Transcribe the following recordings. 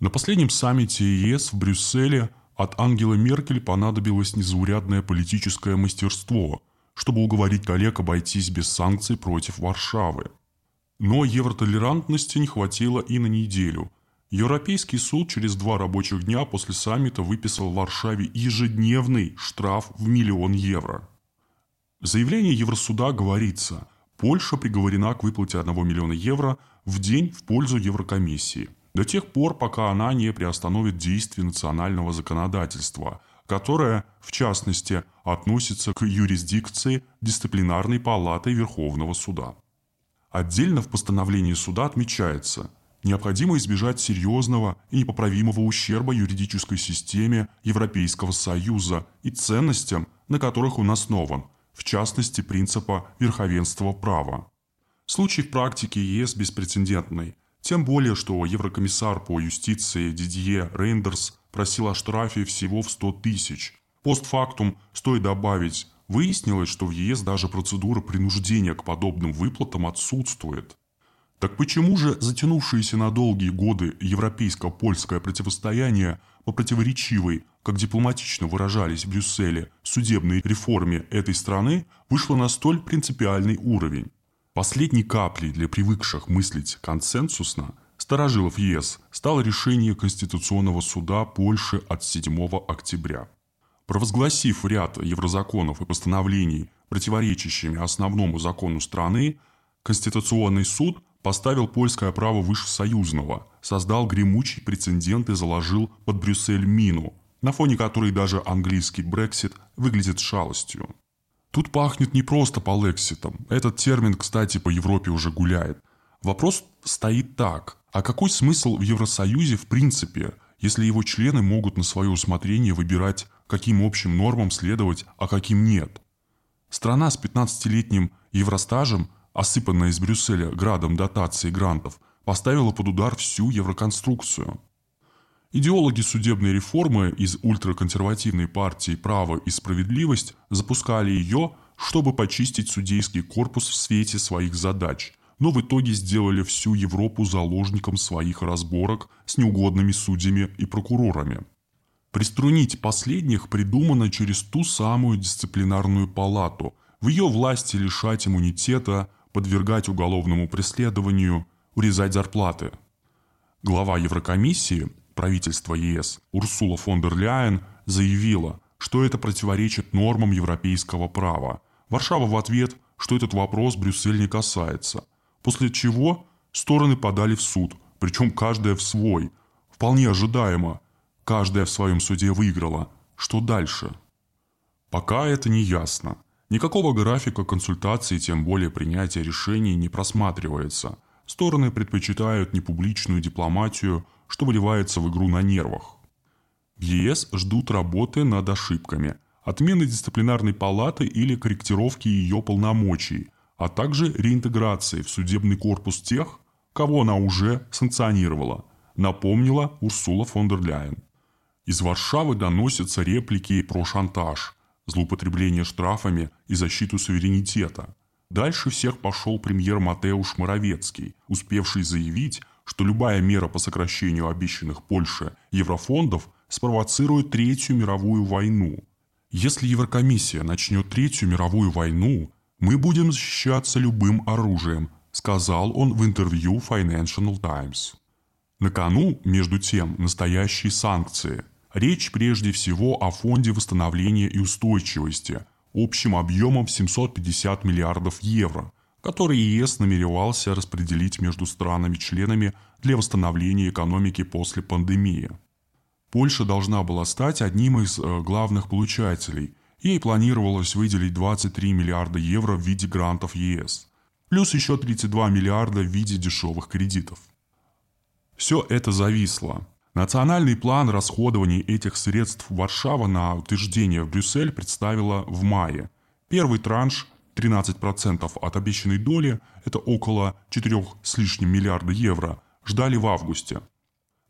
На последнем саммите ЕС в Брюсселе от Ангелы Меркель понадобилось незаурядное политическое мастерство, чтобы уговорить коллег обойтись без санкций против Варшавы. Но евротолерантности не хватило и на неделю. Европейский суд через два рабочих дня после саммита выписал Варшаве ежедневный штраф в миллион евро. В заявлении Евросуда говорится, Польша приговорена к выплате 1 миллиона евро в день в пользу Еврокомиссии – до тех пор, пока она не приостановит действие национального законодательства, которое, в частности, относится к юрисдикции дисциплинарной палаты Верховного суда. Отдельно в постановлении суда отмечается, необходимо избежать серьезного и непоправимого ущерба юридической системе Европейского Союза и ценностям, на которых он основан, в частности принципа верховенства права. Случай в практике ЕС беспрецедентный. Тем более, что еврокомиссар по юстиции Дидье Рейндерс просил о штрафе всего в 100 тысяч. Постфактум стоит добавить, выяснилось, что в ЕС даже процедура принуждения к подобным выплатам отсутствует. Так почему же затянувшееся на долгие годы европейско-польское противостояние по противоречивой, как дипломатично выражались в Брюсселе, судебной реформе этой страны вышло на столь принципиальный уровень? Последней каплей для привыкших мыслить консенсусно старожилов ЕС стало решение Конституционного суда Польши от 7 октября. Провозгласив ряд еврозаконов и постановлений, противоречащими основному закону страны, Конституционный суд поставил польское право выше союзного, создал гремучий прецедент и заложил под Брюссель мину, на фоне которой даже английский Брексит выглядит шалостью. Тут пахнет не просто по лекситам. Этот термин, кстати, по Европе уже гуляет. Вопрос стоит так. А какой смысл в Евросоюзе в принципе, если его члены могут на свое усмотрение выбирать, каким общим нормам следовать, а каким нет? Страна с 15-летним евростажем, осыпанная из Брюсселя градом дотаций и грантов, поставила под удар всю евроконструкцию. Идеологи судебной реформы из ультраконсервативной партии «Право и справедливость» запускали ее, чтобы почистить судейский корпус в свете своих задач, но в итоге сделали всю Европу заложником своих разборок с неугодными судьями и прокурорами. Приструнить последних придумано через ту самую дисциплинарную палату, в ее власти лишать иммунитета, подвергать уголовному преследованию, урезать зарплаты. Глава Еврокомиссии правительства ЕС Урсула фон дер Ляйен заявила, что это противоречит нормам европейского права. Варшава в ответ, что этот вопрос Брюссель не касается. После чего стороны подали в суд, причем каждая в свой. Вполне ожидаемо. Каждая в своем суде выиграла. Что дальше? Пока это не ясно. Никакого графика консультаций, тем более принятия решений не просматривается. Стороны предпочитают непубличную дипломатию – что выливается в игру на нервах. В ЕС ждут работы над ошибками, отмены дисциплинарной палаты или корректировки ее полномочий, а также реинтеграции в судебный корпус тех, кого она уже санкционировала, напомнила Урсула фон дер Ляйен. Из Варшавы доносятся реплики про шантаж, злоупотребление штрафами и защиту суверенитета. Дальше всех пошел премьер Матеуш Моровецкий, успевший заявить, что любая мера по сокращению обещанных Польше еврофондов спровоцирует Третью мировую войну. Если Еврокомиссия начнет Третью мировую войну, мы будем защищаться любым оружием, сказал он в интервью Financial Times. На кону, между тем, настоящие санкции. Речь прежде всего о Фонде восстановления и устойчивости, общим объемом 750 миллиардов евро – который ЕС намеревался распределить между странами-членами для восстановления экономики после пандемии. Польша должна была стать одним из э, главных получателей. Ей планировалось выделить 23 миллиарда евро в виде грантов ЕС, плюс еще 32 миллиарда в виде дешевых кредитов. Все это зависло. Национальный план расходования этих средств Варшава на утверждение в Брюссель представила в мае. Первый транш 13% от обещанной доли, это около 4 с лишним миллиарда евро, ждали в августе.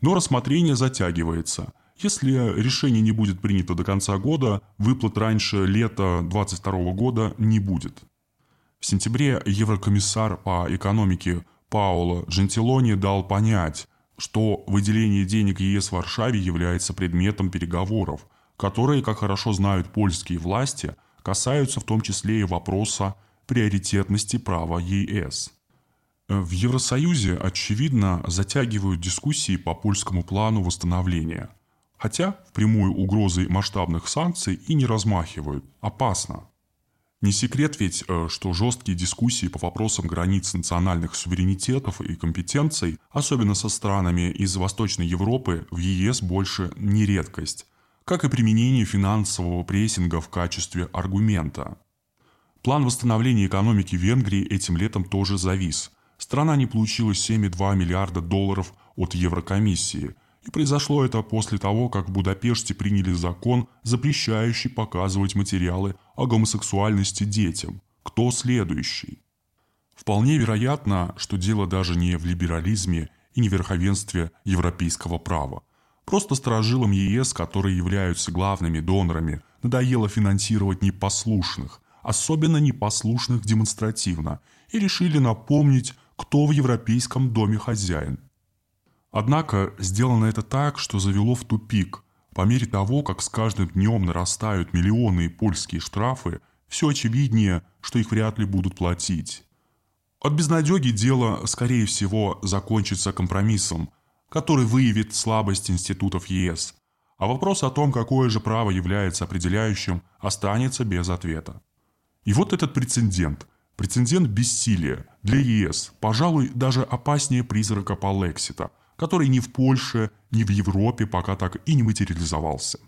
Но рассмотрение затягивается. Если решение не будет принято до конца года, выплат раньше лета 2022 года не будет. В сентябре еврокомиссар по экономике Пауло Джентилони дал понять, что выделение денег ЕС Варшаве является предметом переговоров, которые, как хорошо знают польские власти, касаются в том числе и вопроса приоритетности права ЕС. В Евросоюзе, очевидно, затягивают дискуссии по польскому плану восстановления. Хотя впрямую угрозой масштабных санкций и не размахивают. Опасно. Не секрет ведь, э, что жесткие дискуссии по вопросам границ национальных суверенитетов и компетенций, особенно со странами из Восточной Европы, в ЕС больше не редкость, как и применение финансового прессинга в качестве аргумента. План восстановления экономики Венгрии этим летом тоже завис. Страна не получила 7,2 миллиарда долларов от Еврокомиссии – и произошло это после того, как в Будапеште приняли закон, запрещающий показывать материалы о гомосексуальности детям. Кто следующий? Вполне вероятно, что дело даже не в либерализме и не в верховенстве европейского права. Просто сторожилам ЕС, которые являются главными донорами, надоело финансировать непослушных, особенно непослушных демонстративно, и решили напомнить, кто в Европейском доме хозяин – Однако сделано это так, что завело в тупик. По мере того, как с каждым днем нарастают миллионные польские штрафы, все очевиднее, что их вряд ли будут платить. От безнадеги дело, скорее всего, закончится компромиссом, который выявит слабость институтов ЕС, а вопрос о том, какое же право является определяющим, останется без ответа. И вот этот прецедент, прецедент бессилия для ЕС, пожалуй, даже опаснее призрака Полексита – который ни в Польше, ни в Европе пока так и не материализовался.